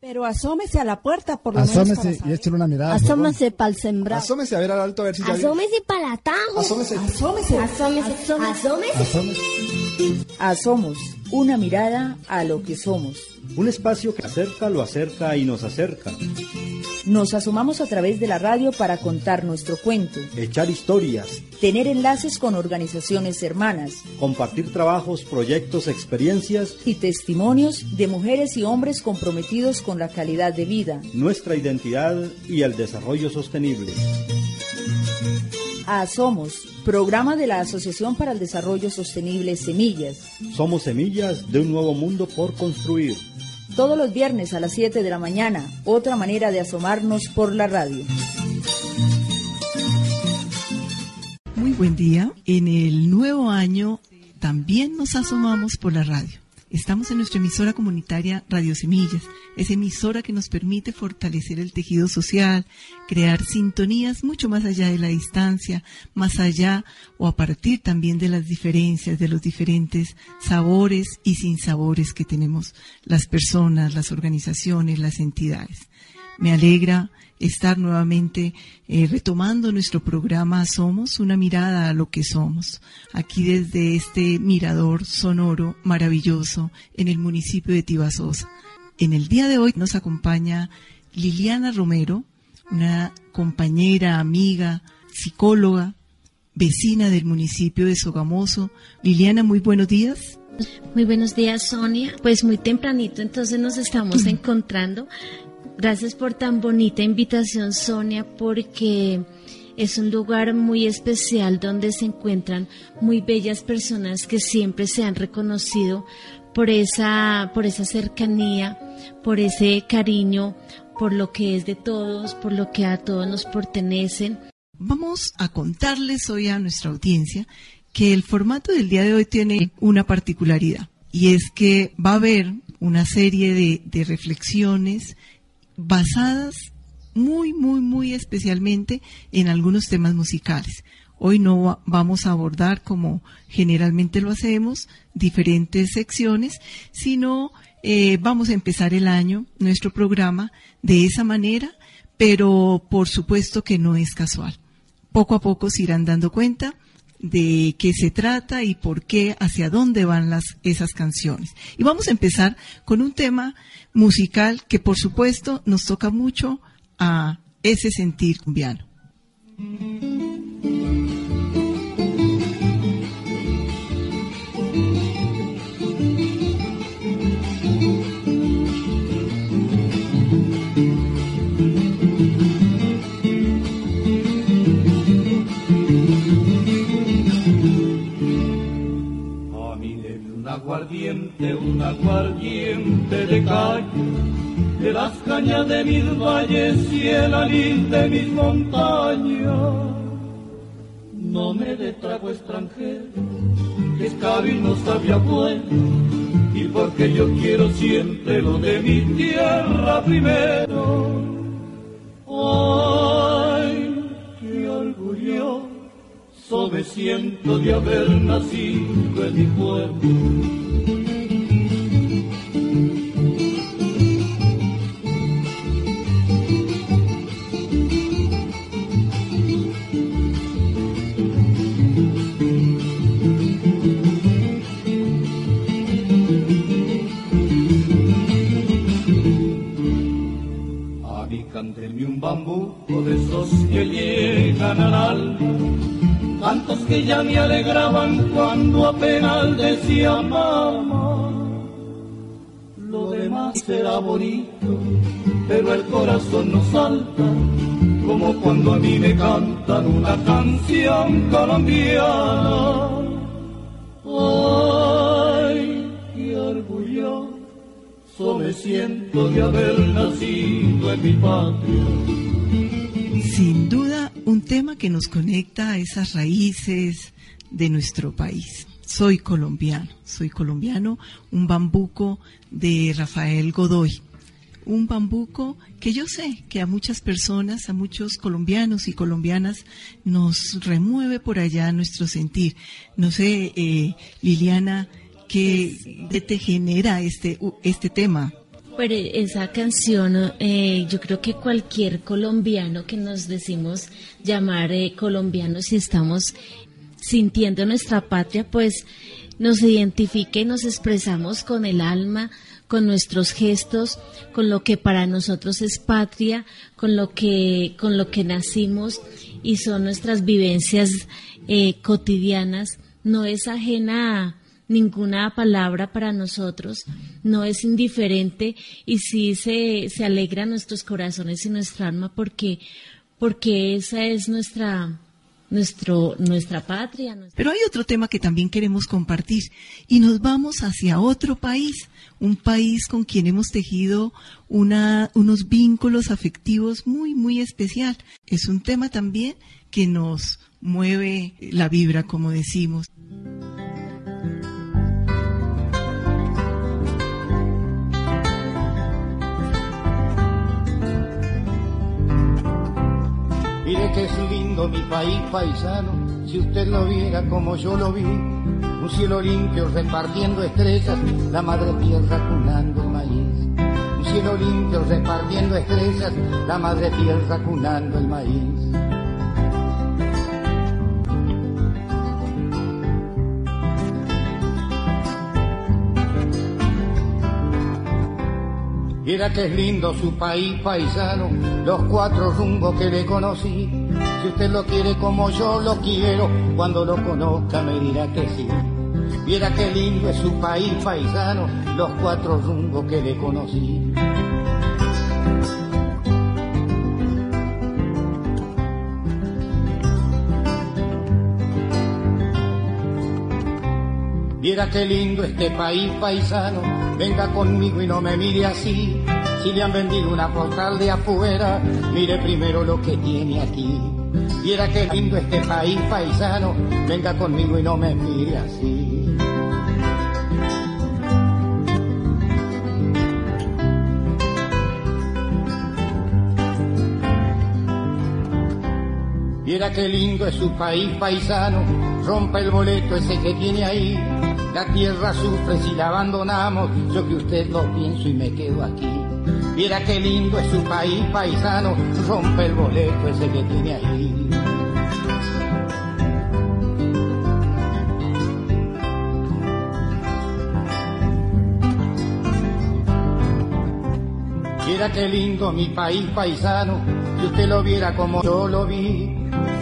Pero asómese a la puerta por lo Asómese menos. para y échale una mirada. Asómese para el sembrado. Asómese a ver al alto a ver si ya. Asómese para el atajo. Asómese. Asómese. Asómese. Asómese. Asómese. Asomos, una mirada a lo que somos. Un espacio que acerca, lo acerca y nos acerca. Nos asomamos a través de la radio para contar nuestro cuento, Echar historias, tener enlaces con organizaciones hermanas compartir trabajos, proyectos, experiencias, y testimonios de mujeres y hombres comprometidos con la calidad de vida. nuestra identidad y el desarrollo sostenible. Asomos, programa de la Asociación para el Desarrollo Sostenible Semillas. Somos semillas de un nuevo mundo por construir. Todos los viernes a las 7 de la mañana, otra manera de asomarnos por la radio. Muy buen día. En el nuevo año también nos asomamos por la radio. Estamos en nuestra emisora comunitaria Radio Semillas, esa emisora que nos permite fortalecer el tejido social, crear sintonías mucho más allá de la distancia, más allá o a partir también de las diferencias, de los diferentes sabores y sinsabores que tenemos las personas, las organizaciones, las entidades. Me alegra estar nuevamente eh, retomando nuestro programa Somos, una mirada a lo que somos, aquí desde este mirador sonoro maravilloso en el municipio de Tibasosa. En el día de hoy nos acompaña Liliana Romero, una compañera, amiga, psicóloga, vecina del municipio de Sogamoso. Liliana, muy buenos días. Muy buenos días, Sonia. Pues muy tempranito, entonces nos estamos encontrando. Gracias por tan bonita invitación, Sonia, porque es un lugar muy especial donde se encuentran muy bellas personas que siempre se han reconocido por esa, por esa cercanía, por ese cariño, por lo que es de todos, por lo que a todos nos pertenecen. Vamos a contarles hoy a nuestra audiencia que el formato del día de hoy tiene una particularidad y es que va a haber una serie de, de reflexiones basadas muy, muy, muy especialmente en algunos temas musicales. Hoy no va- vamos a abordar, como generalmente lo hacemos, diferentes secciones, sino eh, vamos a empezar el año, nuestro programa, de esa manera, pero por supuesto que no es casual. Poco a poco se irán dando cuenta de qué se trata y por qué, hacia dónde van las, esas canciones. Y vamos a empezar con un tema musical que por supuesto nos toca mucho a ese sentir cumbiano. Y el alil de mis montañas. No me de trago extranjero, que es caro y no sabía bueno, y porque yo quiero siempre lo de mi tierra primero. Ay, qué orgulloso me siento de haber nacido en mi pueblo. Decía mamá. Lo demás será bonito, pero el corazón no salta, como cuando a mí me cantan una canción colombiana. Ay, qué orgulloso me siento de haber nacido en mi patria. Sin duda, un tema que nos conecta a esas raíces de nuestro país. Soy colombiano, soy colombiano, un bambuco de Rafael Godoy. Un bambuco que yo sé que a muchas personas, a muchos colombianos y colombianas nos remueve por allá nuestro sentir. No sé, eh, Liliana, ¿qué te genera este, este tema? Pero esa canción, eh, yo creo que cualquier colombiano que nos decimos llamar eh, colombianos y estamos sintiendo nuestra patria, pues nos identifica y nos expresamos con el alma, con nuestros gestos, con lo que para nosotros es patria, con lo que, con lo que nacimos y son nuestras vivencias eh, cotidianas. No es ajena a ninguna palabra para nosotros, no es indiferente y sí se, se alegra nuestros corazones y nuestra alma porque, porque esa es nuestra, nuestro, nuestra patria. Pero hay otro tema que también queremos compartir y nos vamos hacia otro país, un país con quien hemos tejido una, unos vínculos afectivos muy, muy especial. Es un tema también que nos mueve la vibra, como decimos. Mire que es lindo mi país paisano, si usted lo viera como yo lo vi, un cielo limpio repartiendo estrellas, la madre tierra cunando el maíz. Un cielo limpio repartiendo estrellas, la madre tierra cunando el maíz. Mira que es lindo su país paisano, los cuatro rumbos que le conocí. Si usted lo quiere como yo lo quiero, cuando lo conozca me dirá que sí. Mira qué lindo es su país paisano, los cuatro rumbos que le conocí. Mira qué lindo este país paisano, venga conmigo y no me mire así. Si le han vendido una postal de afuera, mire primero lo que tiene aquí. Mira qué lindo este país paisano, venga conmigo y no me mire así. Mira qué lindo es su país paisano, rompa el boleto ese que tiene ahí. La tierra sufre si la abandonamos, yo que usted lo pienso y me quedo aquí. Mira qué lindo es su país paisano, rompe el boleto ese que tiene ahí. Mira qué lindo mi país paisano, si usted lo viera como yo lo vi,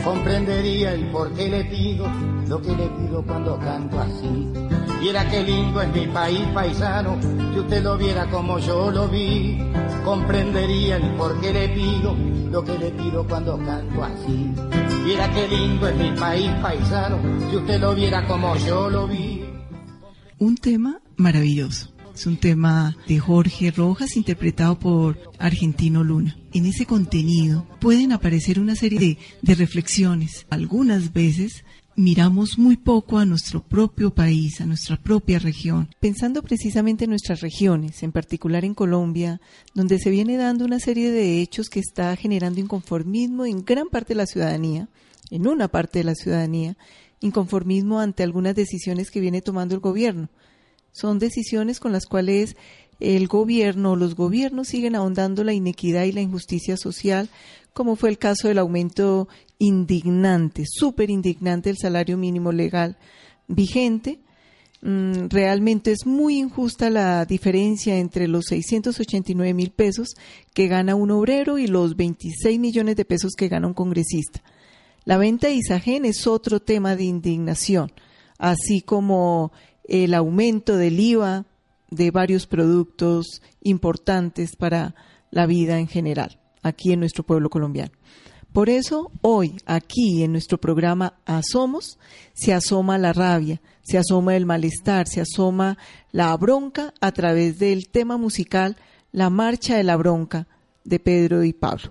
comprendería el por qué le pido lo que le pido cuando canto así. Mira qué lindo es mi país paisano, si usted lo viera como yo lo vi, comprendería el por qué le pido lo que le pido cuando canto así. Mira qué lindo es mi país paisano, si usted lo viera como yo lo vi. Un tema maravilloso. Es un tema de Jorge Rojas interpretado por Argentino Luna. En ese contenido pueden aparecer una serie de, de reflexiones. Algunas veces miramos muy poco a nuestro propio país, a nuestra propia región. Pensando precisamente en nuestras regiones, en particular en Colombia, donde se viene dando una serie de hechos que está generando inconformismo en gran parte de la ciudadanía, en una parte de la ciudadanía, inconformismo ante algunas decisiones que viene tomando el gobierno. Son decisiones con las cuales el gobierno o los gobiernos siguen ahondando la inequidad y la injusticia social, como fue el caso del aumento indignante, súper indignante del salario mínimo legal vigente. Mm, realmente es muy injusta la diferencia entre los 689 mil pesos que gana un obrero y los 26 millones de pesos que gana un congresista. La venta de Isagen es otro tema de indignación, así como el aumento del IVA de varios productos importantes para la vida en general, aquí en nuestro pueblo colombiano. Por eso, hoy, aquí en nuestro programa Asomos, se asoma la rabia, se asoma el malestar, se asoma la bronca a través del tema musical La Marcha de la Bronca de Pedro y Pablo.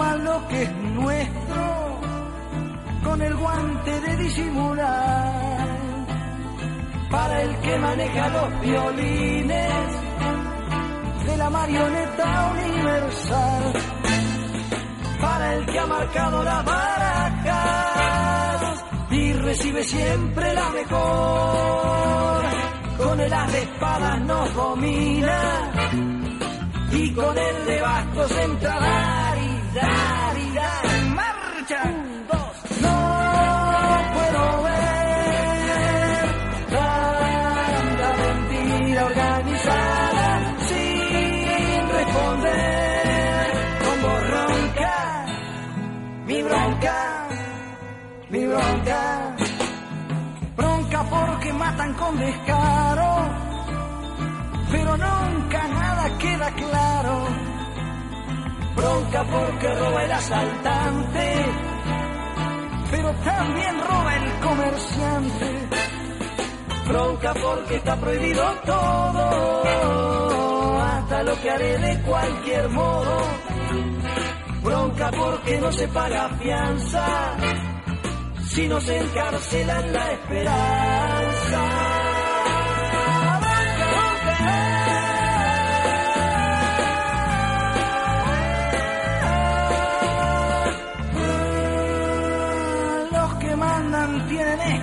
que toman lo que es nuestro con el guante de disimular, para el que maneja los violines de la marioneta universal para el que ha marcado las barajas y recibe siempre la mejor. Con el as de espadas nos domina y con el de bastos entra dar y dar y dar en marcha. Dos, no puedo ver tanta mentira organizada sin responder con voz mi bronca, mi bronca, bronca porque matan con descaro, pero nunca nada queda claro, bronca porque roba el asaltante, pero también roba el comerciante, bronca porque está prohibido todo, hasta lo que haré de cualquier modo bronca porque no se paga fianza, si no se encarcela en la esperanza.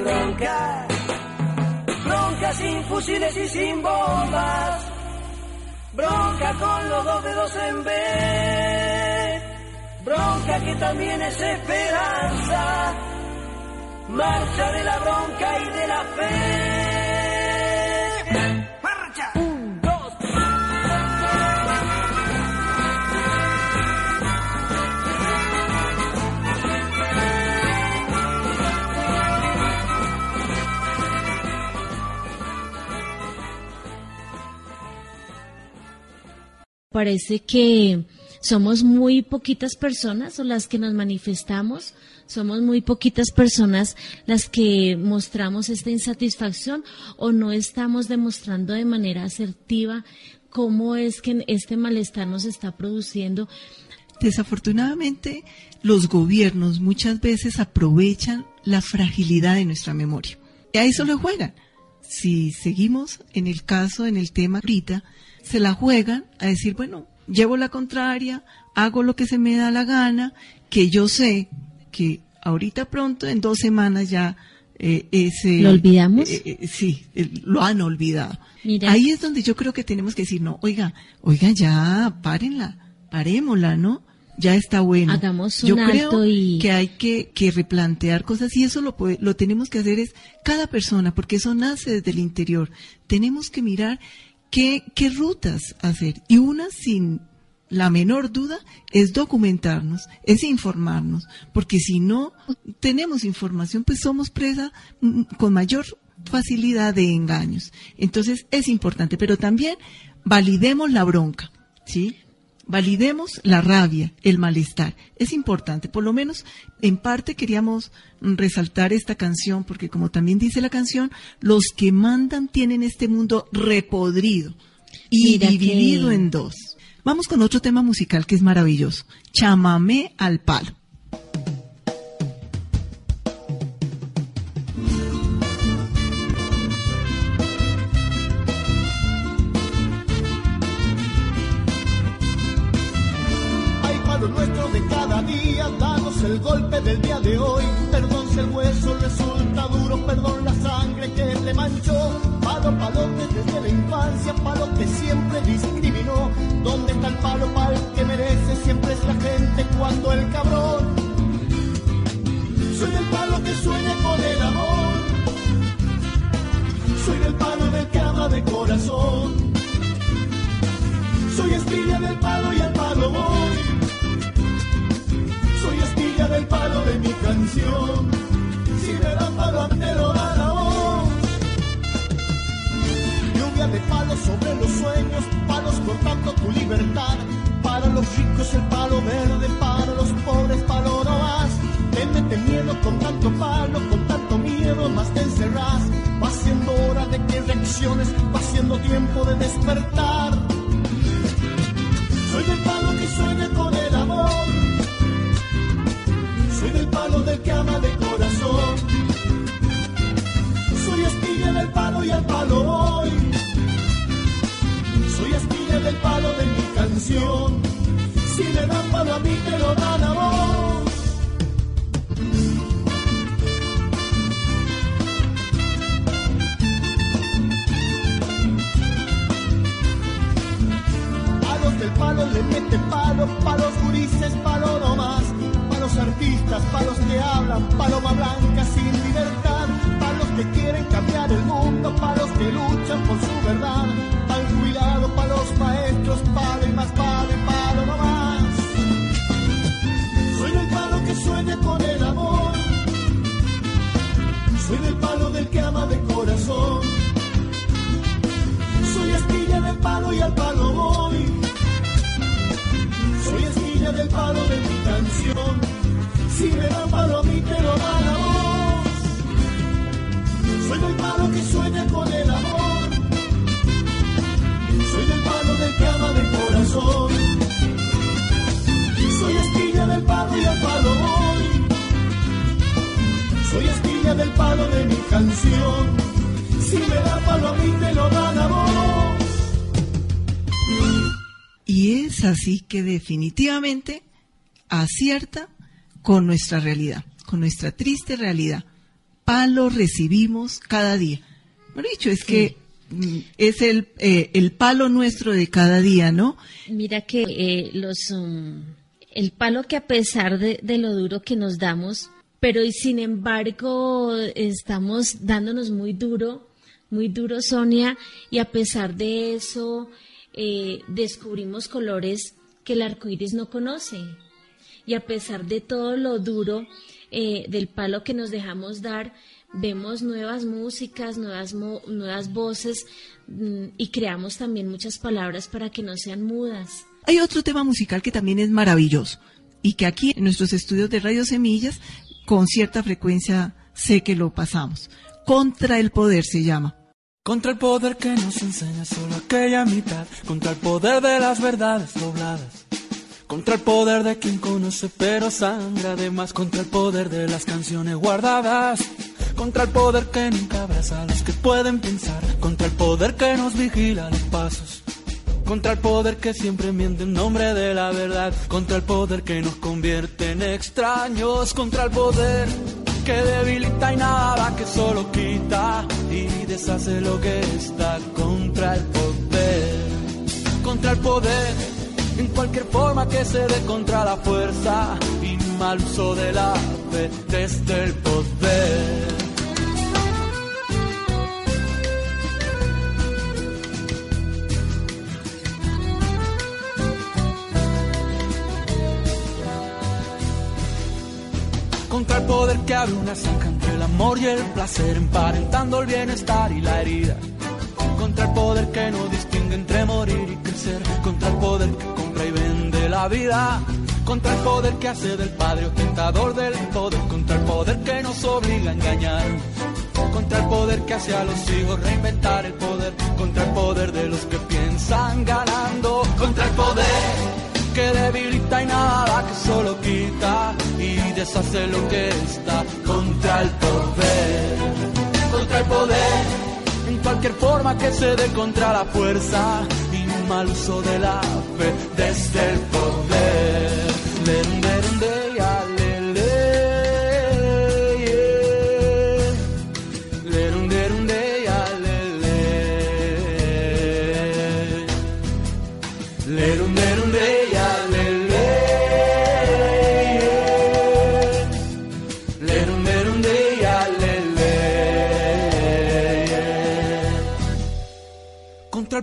Bronca. Bronca sin fusiles y sin bombas. Bronca con los dos dedos en B. Bronca que también es esperanza. Marcha de la bronca y de la fe. Parece que somos muy poquitas personas o las que nos manifestamos, somos muy poquitas personas las que mostramos esta insatisfacción o no estamos demostrando de manera asertiva cómo es que este malestar nos está produciendo. Desafortunadamente, los gobiernos muchas veces aprovechan la fragilidad de nuestra memoria. Y a eso le juegan. Si seguimos en el caso, en el tema ahorita, se la juegan a decir, bueno, llevo la contraria, hago lo que se me da la gana, que yo sé que ahorita pronto, en dos semanas ya eh, ese... ¿Lo olvidamos? eh, eh, sí, lo han olvidado. Mira. Ahí es donde yo creo que tenemos que decir, no, oiga, oiga, ya, párenla, parémosla, ¿no? Ya está bueno. Hagamos un yo alto creo y- que hay que, que replantear cosas y eso lo, puede- lo tenemos que hacer es cada persona, porque eso nace desde el interior. Tenemos que mirar qué, qué rutas hacer. Y una sin la menor duda es documentarnos, es informarnos, porque si no tenemos información, pues somos presa mm, con mayor facilidad de engaños. Entonces es importante, pero también validemos la bronca, ¿sí? Validemos la rabia, el malestar. Es importante. Por lo menos, en parte queríamos resaltar esta canción, porque como también dice la canción, los que mandan tienen este mundo repodrido y Mira que- dividido en dos. Vamos con otro tema musical que es maravilloso. Chamamé al palo siempre discriminó. ¿Dónde está el palo para el que merece? Siempre es la gente cuando el cabrón. Soy el palo que sueña con el amor. Soy del palo del que ama de corazón. Soy espilla del palo y al palo voy. Soy espilla del palo de mi canción. Si me dan palo, te lo los sueños, palos cortando tu libertad. Para los ricos el palo verde, para los pobres palo no más. Te miedo con tanto palo, con tanto miedo, más te encerrás. Va siendo hora de que reacciones, va siendo tiempo de despertar. Soy del palo que sueña con el amor. Soy del palo del que ama de corazón. Soy astilla del palo y al palo voy. Del palo de mi canción. Si me dan palo a mí, te lo dan a vos. Palos del palo le mete palo, palos gurises, palo no más. Palos artistas, palos que hablan, paloma blanca sin libertad. Que quieren cambiar el mundo, palos que luchan por su verdad. Pal jubilado, palos maestros, palo y más y palo no más. Soy del palo que sueña con el amor. Soy del palo del que ama de corazón. Soy astilla del palo y al palo voy. Soy astilla del palo de mi canción. Si me dan Soy del palo que sueña con el amor. Soy del palo del que ama de corazón. Soy astilla del palo y al palo voy. Soy astilla del palo de mi canción. Si me da palo a mí, te lo dan a vos. Y es así que definitivamente acierta con nuestra realidad, con nuestra triste realidad. Palo recibimos cada día. Bueno, dicho, es que mm, es el, eh, el palo nuestro de cada día, ¿no? Mira que eh, los um, el palo que a pesar de, lo duro que nos damos, pero y sin embargo estamos dándonos muy duro, muy duro, Sonia, y a pesar de eso eh, descubrimos colores que el arco iris no conoce. Y a pesar de todo lo duro eh, del palo que nos dejamos dar, vemos nuevas músicas, nuevas, mo- nuevas voces mm, y creamos también muchas palabras para que no sean mudas. Hay otro tema musical que también es maravilloso y que aquí en nuestros estudios de Radio Semillas con cierta frecuencia sé que lo pasamos. Contra el poder se llama. Contra el poder que nos enseña solo aquella mitad, contra el poder de las verdades dobladas, contra el poder de quien conoce pero sangra además, contra el poder de las canciones guardadas, contra el poder que nunca abraza a los que pueden pensar, contra el poder que nos vigila los pasos. Contra el poder que siempre miente en nombre de la verdad, contra el poder que nos convierte en extraños, contra el poder que debilita y nada, que solo quita. Y deshace lo que está contra el poder, contra el poder, en cualquier forma que se dé contra la fuerza y mal uso de la fe desde el poder. Contra el poder que abre una zanja entre el amor y el placer, emparentando el bienestar y la herida. Contra el poder que no distingue entre morir y crecer. Contra el poder que la vida. Contra el poder que hace del padre ostentador del poder. Contra el poder que nos obliga a engañar. Contra el poder que hace a los hijos reinventar el poder. Contra el poder de los que piensan ganando. Contra el poder que debilita y nada que solo quita y deshace lo que está contra el poder, contra el poder, en cualquier forma que se dé contra la fuerza mal uso de la fe desde el poder.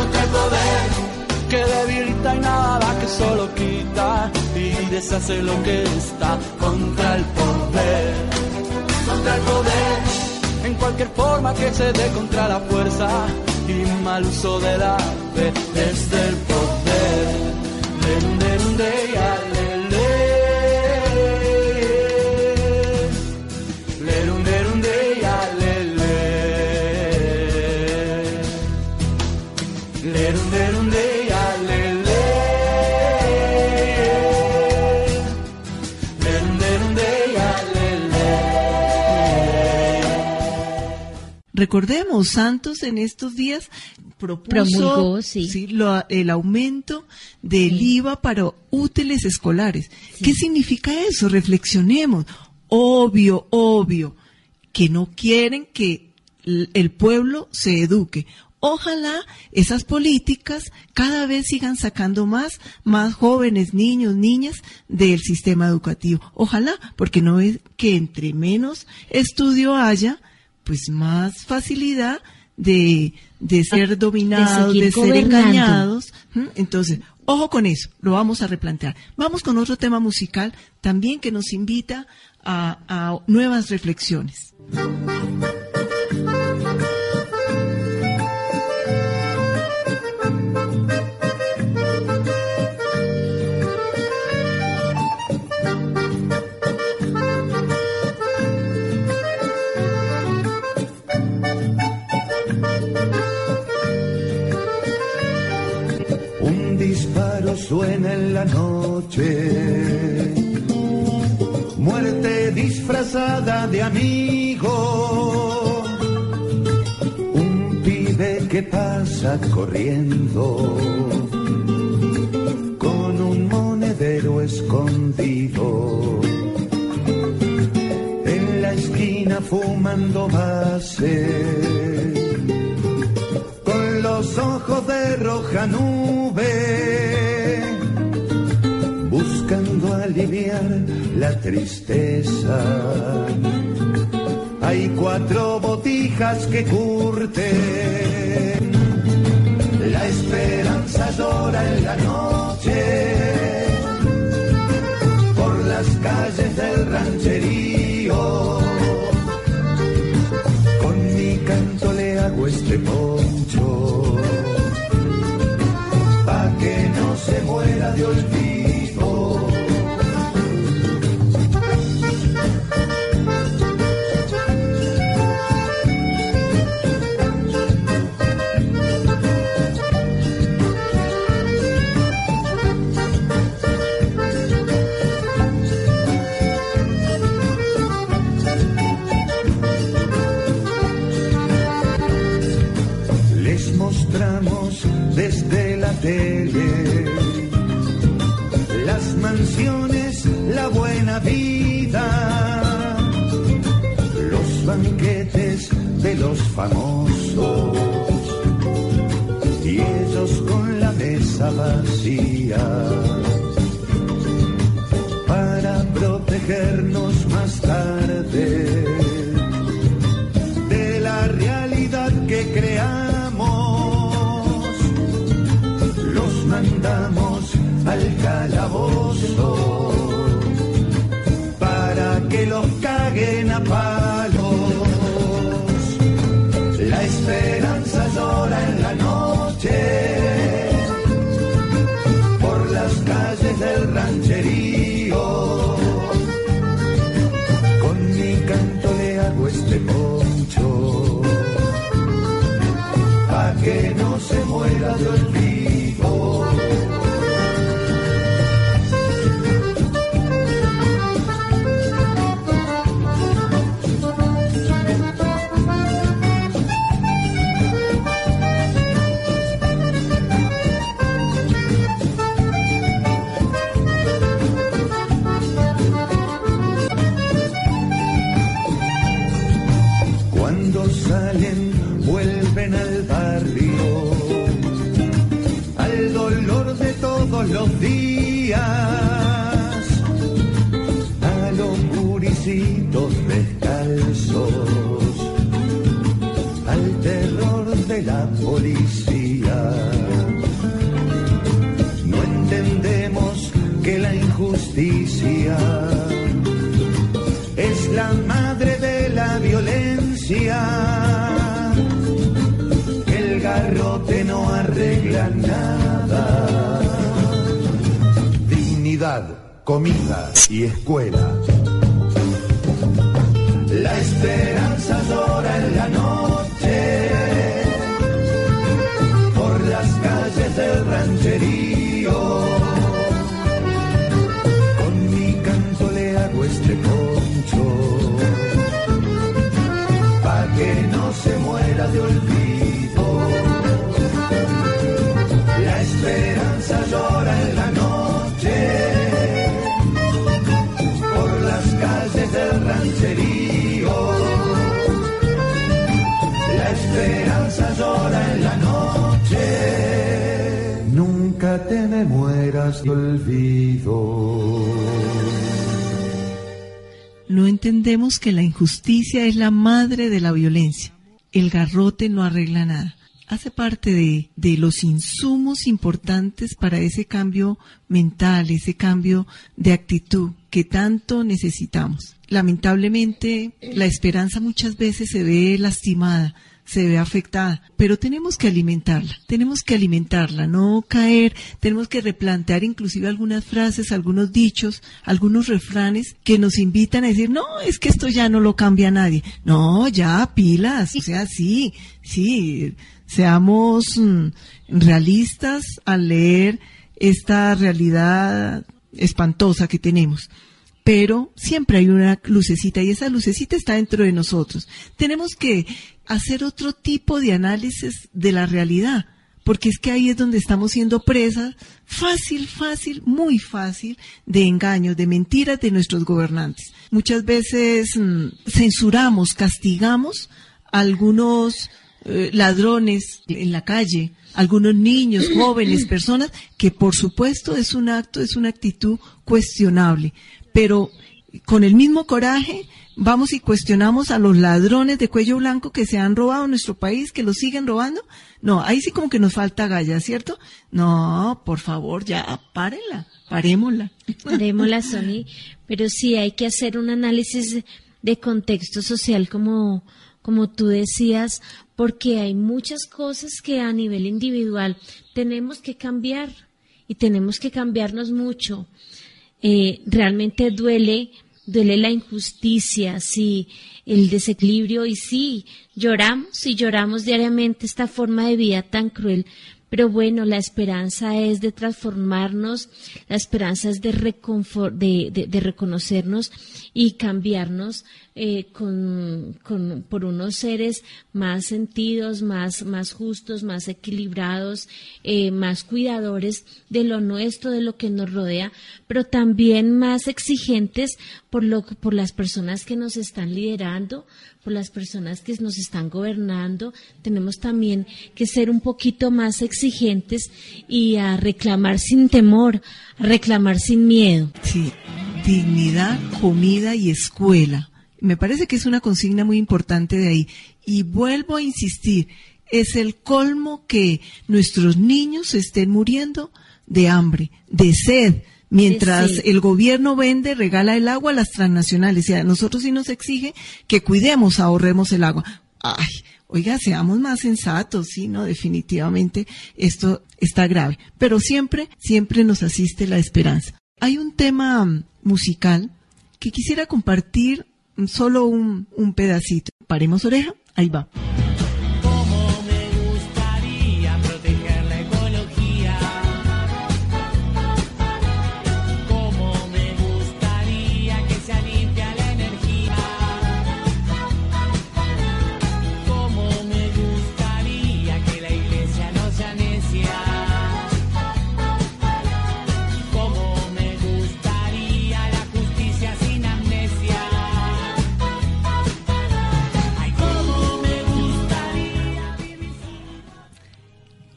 contra el poder que debilita y nada que solo quita y deshace lo que está contra el poder, contra el poder, en cualquier forma que se dé contra la fuerza y mal uso de la fe desde el poder. Recordemos, Santos en estos días propuso Promulgó, sí. sí, lo- el aumento del IVA para útiles escolares. ¿Qué significa eso? Reflexionemos. Obvio, obvio, que no quieren que el pueblo se eduque. Ojalá esas políticas cada vez sigan sacando más, más jóvenes, niños, niñas del sistema educativo. Ojalá, porque no es que entre menos estudio haya, pues más facilidad de, de ser dominados, de, ser engañados. Entonces, ojo con eso, lo vamos a replantear. Vamos con otro tema musical también que nos invita a, a nuevas reflexiones. Suena en la noche. Muerte disfrazada de amigo. Un pibe que pasa corriendo. Con un monedero escondido. En la esquina fumando base con los ojos de roja nube, aliviar la tristeza. Hay cuatro botijas que curten, la esperanza llora en la noche, por las calles del rancherío con mi canto le hago este poncho pa' que no se muera de olvido. Comida y escuela. No entendemos que la injusticia es la madre de la violencia. El garrote no arregla nada hace parte de, de, los insumos importantes para ese cambio mental, ese cambio de actitud que tanto necesitamos. Lamentablemente, la esperanza muchas veces se ve lastimada, se ve afectada, pero tenemos que alimentarla, tenemos que alimentarla, no caer, tenemos que replantear inclusive algunas frases, algunos dichos, algunos refranes que nos invitan a decir, no, es que esto ya no lo cambia nadie. No, ya, pilas, o sea, sí, sí, seamos mm, realistas al leer esta realidad espantosa que tenemos. Pero siempre hay una lucecita y esa lucecita está dentro de nosotros. Tenemos que hacer otro tipo de análisis de la realidad, porque es que ahí es donde estamos siendo presas fácil, fácil, muy fácil de engaños, de mentiras de nuestros gobernantes. Muchas veces mmm, censuramos, castigamos a algunos eh, ladrones en la calle, algunos niños, jóvenes, personas, que por supuesto es un acto, es una actitud cuestionable, pero con el mismo coraje vamos y cuestionamos a los ladrones de cuello blanco que se han robado nuestro país, que lo siguen robando. No, ahí sí como que nos falta galla, ¿cierto? No, por favor, ya, párenla, parémosla. Parémosla, Sony, pero sí hay que hacer un análisis de contexto social como, como tú decías, porque hay muchas cosas que a nivel individual tenemos que cambiar y tenemos que cambiarnos mucho. Eh, realmente duele, duele la injusticia, sí, el desequilibrio y sí, lloramos y lloramos diariamente esta forma de vida tan cruel. Pero bueno, la esperanza es de transformarnos, la esperanza es de, de, reconocernos y cambiarnos eh, con, por unos seres más sentidos, más, más justos, más equilibrados, eh, más cuidadores de lo nuestro, de lo que nos rodea, pero también más exigentes por, lo, por las personas que nos están liderando, por las personas que nos están gobernando. Tenemos también que ser un poquito más exigentes y a reclamar sin temor, a reclamar sin miedo. Sí, dignidad, comida y escuela me parece que es una consigna muy importante de ahí. Y vuelvo a insistir, es el colmo que nuestros niños estén muriendo de hambre, de sed, mientras sí. el gobierno vende, regala el agua a las transnacionales. Y a nosotros sí nos exige que cuidemos, ahorremos el agua. Ay, oiga, seamos más sensatos, sí, no, definitivamente esto está grave. Pero siempre, siempre nos asiste la esperanza. Hay un tema musical que quisiera compartir solo un, un pedacito. Paremos oreja, ahí va.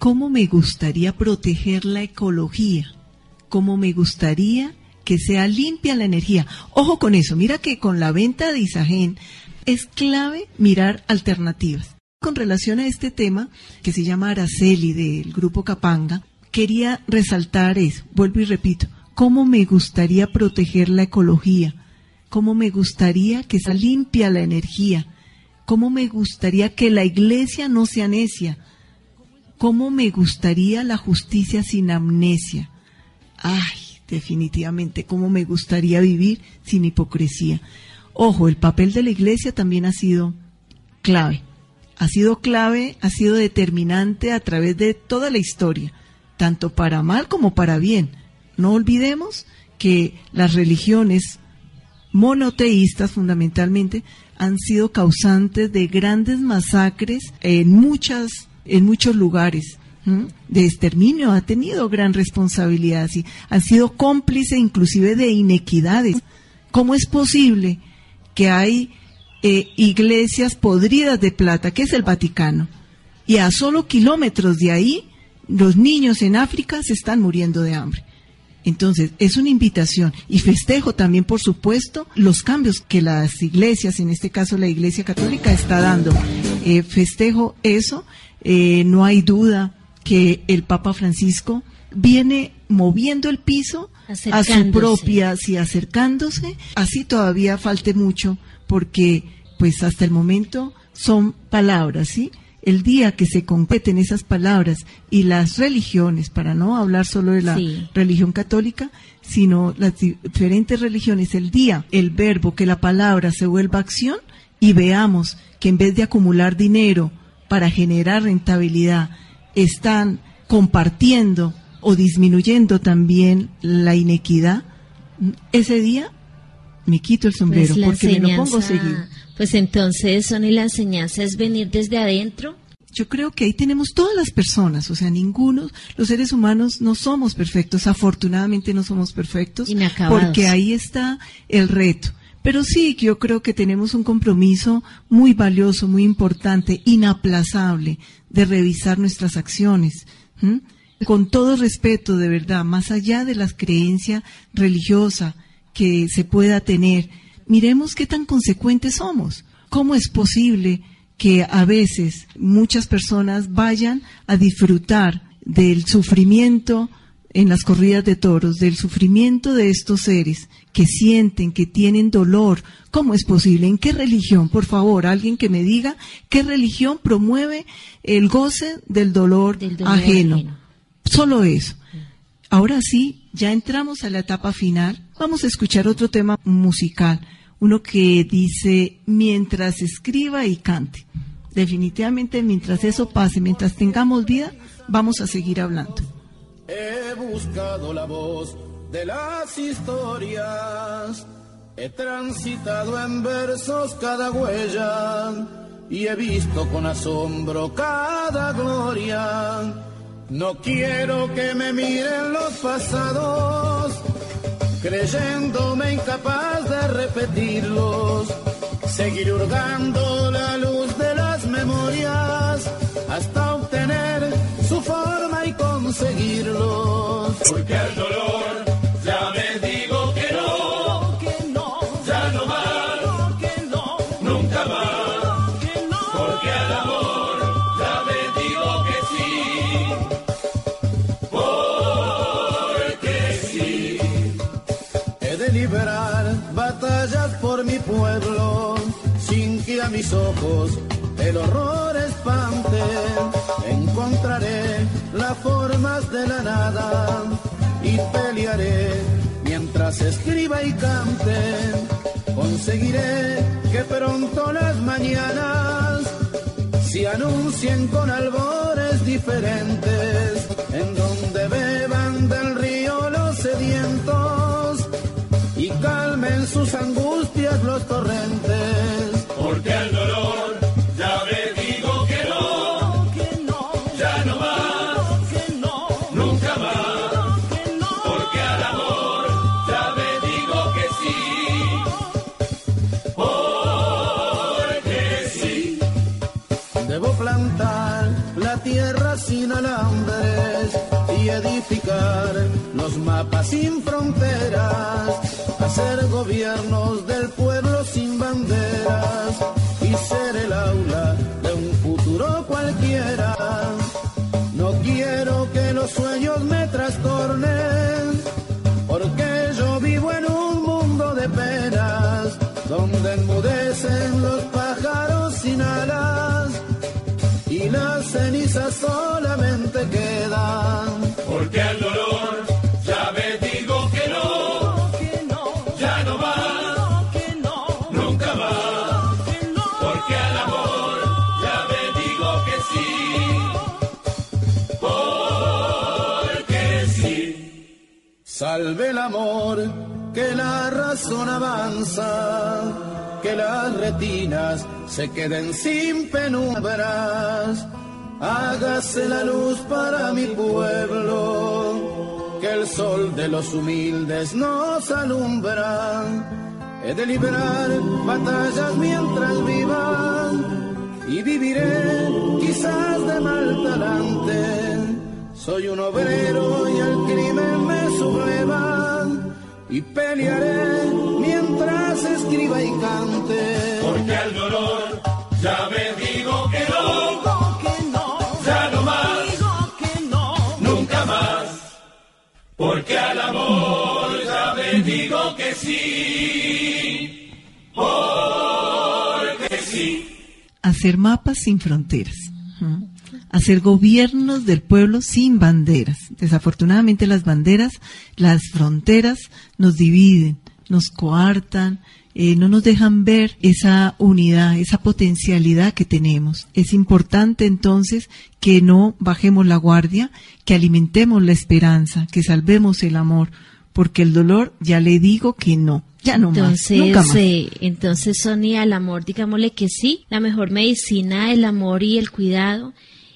¿Cómo me gustaría proteger la ecología? cómo me gustaría que sea limpia la energía. Ojo con eso, mira que con la venta de Isagen es clave mirar alternativas. Con relación a este tema, que se llama Araceli del grupo Capanga, quería resaltar eso, vuelvo y repito, cómo me gustaría proteger la ecología, cómo me gustaría que sea limpia la energía, cómo me gustaría que la iglesia no sea necia, cómo me gustaría la justicia sin amnesia. Ay, definitivamente, cómo me gustaría vivir sin hipocresía. Ojo, el papel de la iglesia también ha sido clave. Ha sido clave, ha sido determinante a través de toda la historia, tanto para mal como para bien. No olvidemos que las religiones monoteístas fundamentalmente han sido causantes de grandes masacres en muchas en muchos lugares de exterminio ha tenido gran responsabilidad y han sido cómplices inclusive de inequidades. Cómo es posible que hay eh, iglesias podridas de plata que es el Vaticano y a solo kilómetros de ahí los niños en África se están muriendo de hambre entonces, es una invitación y festejo también, por supuesto, los cambios que las iglesias, en este caso la Iglesia Católica, está dando. Eh, festejo eso, eh, no hay duda que el Papa Francisco viene moviendo el piso a su propia, y acercándose, así todavía falte mucho, porque pues hasta el momento son palabras, ¿sí? el día que se completen esas palabras y las religiones, para no hablar solo de la religión católica, sino las diferentes religiones, el día, el verbo, que la palabra se vuelva acción y veamos que en vez de acumular dinero para generar rentabilidad, están compartiendo o disminuyendo también la inequidad, ese día me quito el sombrero pues porque me lo pongo seguido. Pues entonces, Son y la enseñanza es venir desde adentro. Yo creo que ahí tenemos todas las personas, o sea, ninguno, los seres humanos no somos perfectos, afortunadamente no somos perfectos, porque ahí está el reto. Pero sí, yo creo que tenemos un compromiso muy valioso, muy importante, inaplazable, de revisar nuestras acciones. Con todo respeto, de verdad, más allá de la creencia religiosa que se pueda tener, miremos qué tan consecuentes somos. ¿Cómo es posible que a veces muchas personas vayan a disfrutar del sufrimiento en las corridas de toros, del sufrimiento de estos seres que sienten, que tienen dolor. ¿Cómo es posible? ¿En qué religión? Por favor, alguien que me diga qué religión promueve el goce del dolor, ajeno. Solo eso. Ahora sí, ya entramos a la etapa final. Vamos a escuchar otro tema musical uno que dice mientras escriba y cante. Definitivamente mientras eso pase, mientras tengamos vida, vamos a seguir hablando. He buscado la voz de las historias, he transitado en versos cada huella y he visto con asombro cada gloria. No quiero que me miren los pasados creyéndome incapaz de repetirlos. Seguir hurgando la luz de las memorias hasta y conseguirlos. Porque el dolor ya me digo que no, que no, ya no más, que no, nunca más, que no, porque al amor ya me digo que sí, porque sí. He de liberar batallas por mi pueblo sin que a mis ojos el horror espante. Encontraré formas de la nada y pelearé mientras escriba y cante. Conseguiré que pronto las mañanas se anuncien con albores diferentes, en donde beban del río los sedientos y calmen sus angustias los torrentes. Tierra sin alambres y edificar los mapas sin fronteras, hacer gobiernos del pueblo sin banderas y ser el aula de un futuro cualquiera. No quiero que los sueños me trastornen, cenizas solamente quedan. Porque al dolor ya me digo que no, ya no más, nunca más. Porque al amor ya me digo que sí, porque sí. Salve el amor, que la razón avanza, que las retinas se queden sin penumbras. Hágase la luz para mi pueblo, que el sol de los humildes nos alumbra. He de librar batallas mientras viva y viviré quizás de mal talante. Soy un obrero y al crimen me subleva y pelearé mientras escriba y cante. Porque al Hacer mapas sin fronteras. Hacer gobiernos del pueblo sin banderas. Desafortunadamente las banderas, las fronteras nos dividen, nos coartan, eh, no nos dejan ver esa unidad, esa potencialidad que tenemos. Es importante entonces que no bajemos la guardia, que alimentemos la esperanza, que salvemos el amor, porque el dolor ya le digo que no, ya no más, nunca Entonces, más. eh, entonces, Sonia, al amor, digámosle que sí, la mejor medicina, el amor y el cuidado.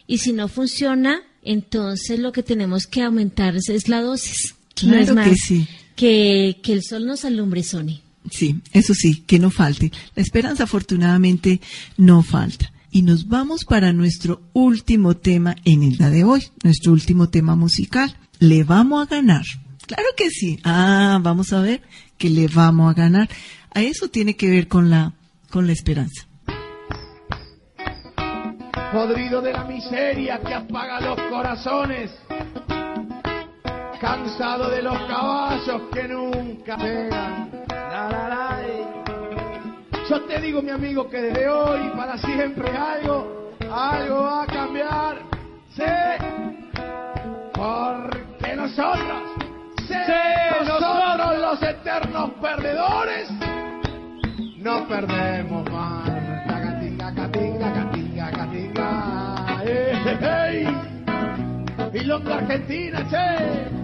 Y si no funciona, entonces lo que tenemos que aumentar es, la dosis. no Claro es más que sí. que, que el sol nos alumbre, Sonia. Sí, eso sí, que no falte. La esperanza afortunadamente no falta. Y nos vamos para nuestro último tema en el día de hoy, nuestro último tema musical. Le vamos a ganar. Claro que sí. Ah, vamos a ver que le vamos a ganar. A eso tiene que ver con la, con la esperanza. podrido de la miseria que apaga los corazones, cansado de los caballos que nunca pegan. Eh. Yo te digo, mi amigo, que desde hoy para siempre algo, algo va a cambiar. Sí, porque nosotros, sí, nosotros los eternos perdedores, no perdemos más. Cacatinga, catinga, catinga, catinga. ¡Ey, ey! Y los de Argentina, che.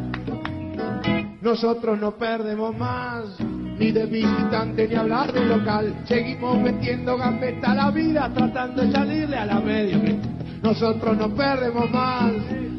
Nosotros no perdemos más, ni de visitante ni hablar de local. Seguimos metiendo gambeta a la vida, tratando de salirle a la mediocridad. Nosotros no perdemos más,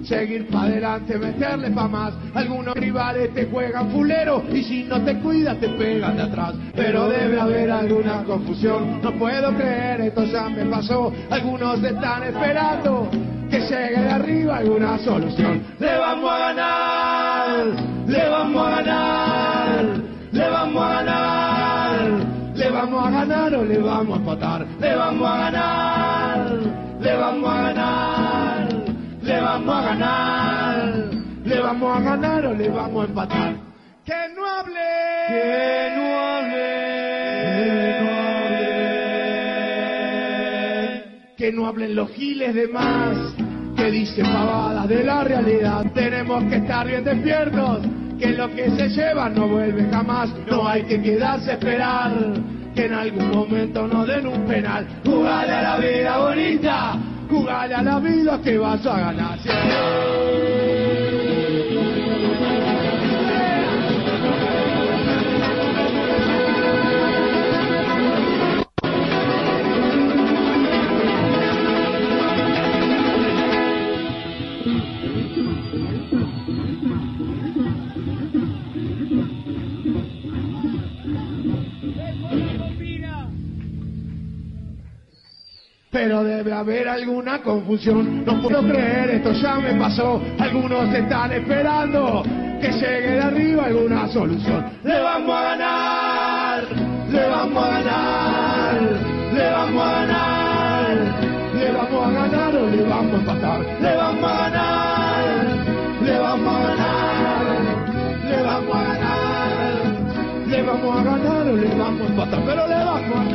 seguir para adelante, meterle pa' más. Algunos rivales te juegan fulero y si no te cuidas te pegan de atrás. Pero debe haber alguna confusión, no puedo creer, esto ya me pasó. Algunos están esperando que llegue de arriba alguna solución. Le vamos a ganar, le vamos a ganar, le vamos a ganar, le vamos a ganar o le vamos a empatar, le vamos a ganar, le vamos a ganar, le vamos a ganar, le vamos a ganar o le vamos a empatar. Que no hable, que no hable, que no hable, que no hablen los giles de más, que dicen pavadas de la realidad. Tenemos que estar bien despiertos, que lo que se lleva no vuelve jamás. No hay que quedarse a esperar, que en algún momento nos den un penal. Jugale a la vida bonita, jugale a la vida que vas a ganar. Pero debe haber alguna confusión. No puedo creer, esto ya me pasó. Algunos están esperando que llegue de arriba alguna solución. Le vamos a ganar, le vamos a ganar, le vamos a ganar, le vamos a ganar o le vamos a empatar. Le vamos a ganar, le vamos a ganar, le vamos a ganar, le vamos a ganar o le vamos a empatar. Pero le vamos a ganar,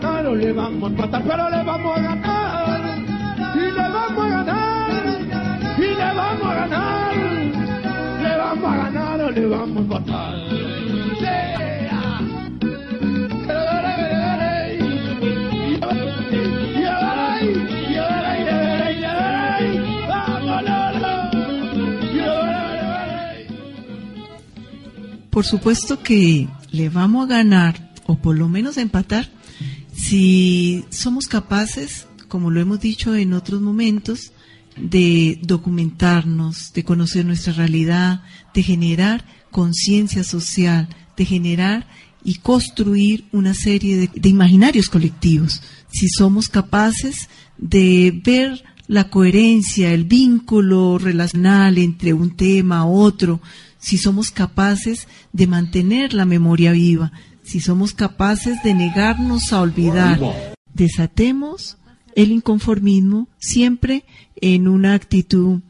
le vamos a empatar, pero le vamos a ganar. Y le vamos a ganar. Le vamos a ganar. Le vamos a ganar o le vamos a empatar. Por supuesto que le vamos a ganar o por lo menos empatar si somos capaces, como lo hemos dicho en otros momentos, de documentarnos, de conocer nuestra realidad, de generar conciencia social, de generar y construir una serie de, imaginarios colectivos. Si somos capaces de ver la coherencia, el vínculo relacional entre un tema a otro, si somos capaces de mantener la memoria viva, si somos capaces de negarnos a olvidar. Desatemos el inconformismo siempre en una actitud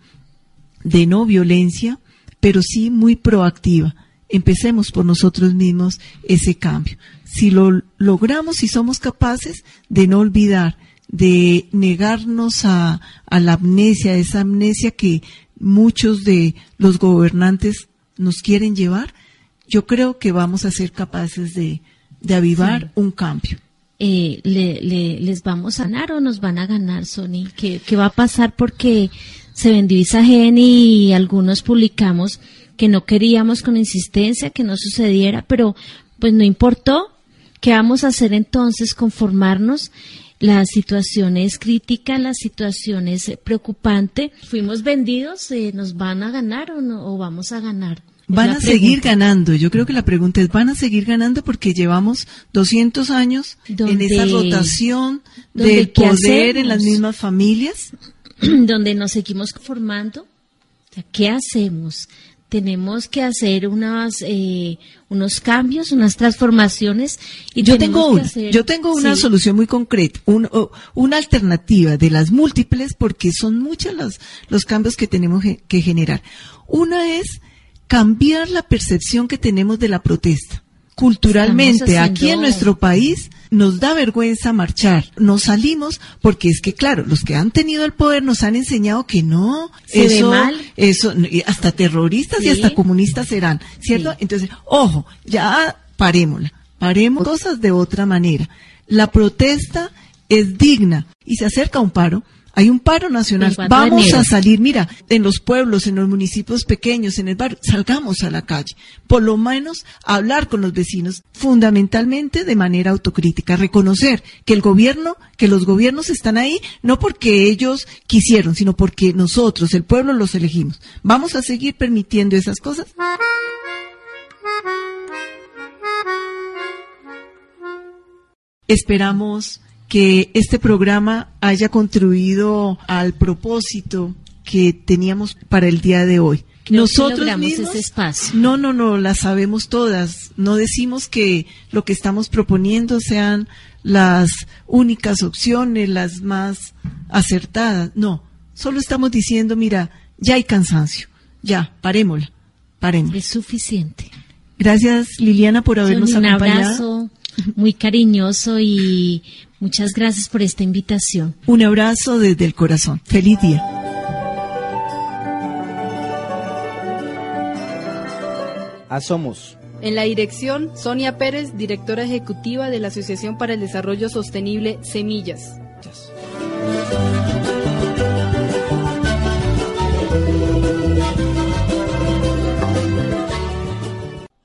de no violencia, pero sí muy proactiva. Empecemos por nosotros mismos ese cambio. Si lo logramos, si somos capaces de no olvidar, de negarnos a, a la amnesia, esa amnesia que muchos de los gobernantes nos quieren llevar, yo creo que vamos a ser capaces de, de avivar sí. un cambio. Eh, le, le, ¿Les vamos a ganar o nos van a ganar, Sony? ¿Qué, qué va a pasar? Porque se vendió Isagen y algunos publicamos que no queríamos con insistencia que no sucediera, pero pues no importó. ¿Qué vamos a hacer entonces? Conformarnos. La situación es crítica, la situación es preocupante. Fuimos vendidos, eh, ¿nos van a ganar o, no, o vamos a ganar? Van a seguir ganando. Yo creo que la pregunta es, ¿van a seguir ganando? Porque llevamos 200 años en esa rotación del poder en las mismas familias. Donde nos seguimos formando. ¿Qué hacemos? Tenemos que hacer unas, eh, unos cambios, unas transformaciones. Y yo tengo un, hacer, yo tengo una sí. solución muy concreta, un, una alternativa de las múltiples, porque son muchos los, los cambios que tenemos que generar. Una es cambiar la percepción que tenemos de la protesta. Culturalmente, aquí en nuestro país, nos da vergüenza marchar. Nos salimos porque es que, claro, los que han tenido el poder nos han enseñado que no, Se eso, ve mal. eso, hasta terroristas Sí. y hasta comunistas serán, ¿cierto? Sí. Entonces, ojo, ya parémosla, paremos cosas de otra manera. La protesta es digna y se acerca un paro. Hay un paro nacional. 24 de Vamos a salir, mira, en los pueblos, en los municipios pequeños, en el barrio, salgamos a la calle. Por lo menos a hablar con los vecinos, fundamentalmente de manera autocrítica. Reconocer que el gobierno, que los gobiernos están ahí, no porque ellos quisieron, sino porque nosotros, el pueblo, los elegimos. Vamos a seguir permitiendo esas cosas. Esperamos que este programa haya contribuido al propósito que teníamos para el día de hoy. Creo ese espacio. No, no, no, las sabemos todas. No decimos que lo que estamos proponiendo sean las únicas opciones, las más acertadas. No, solo estamos diciendo, mira, ya hay cansancio. Ya, parémosla, parémosla. Es suficiente. Gracias, Liliana, por habernos Sonia, un acompañado. abrazo muy cariñoso y muchas gracias por esta invitación. Un abrazo desde el corazón. Feliz día. Asomos. En la dirección, Sonia Pérez, directora ejecutiva de la Asociación para el Desarrollo Sostenible Semillas. Gracias.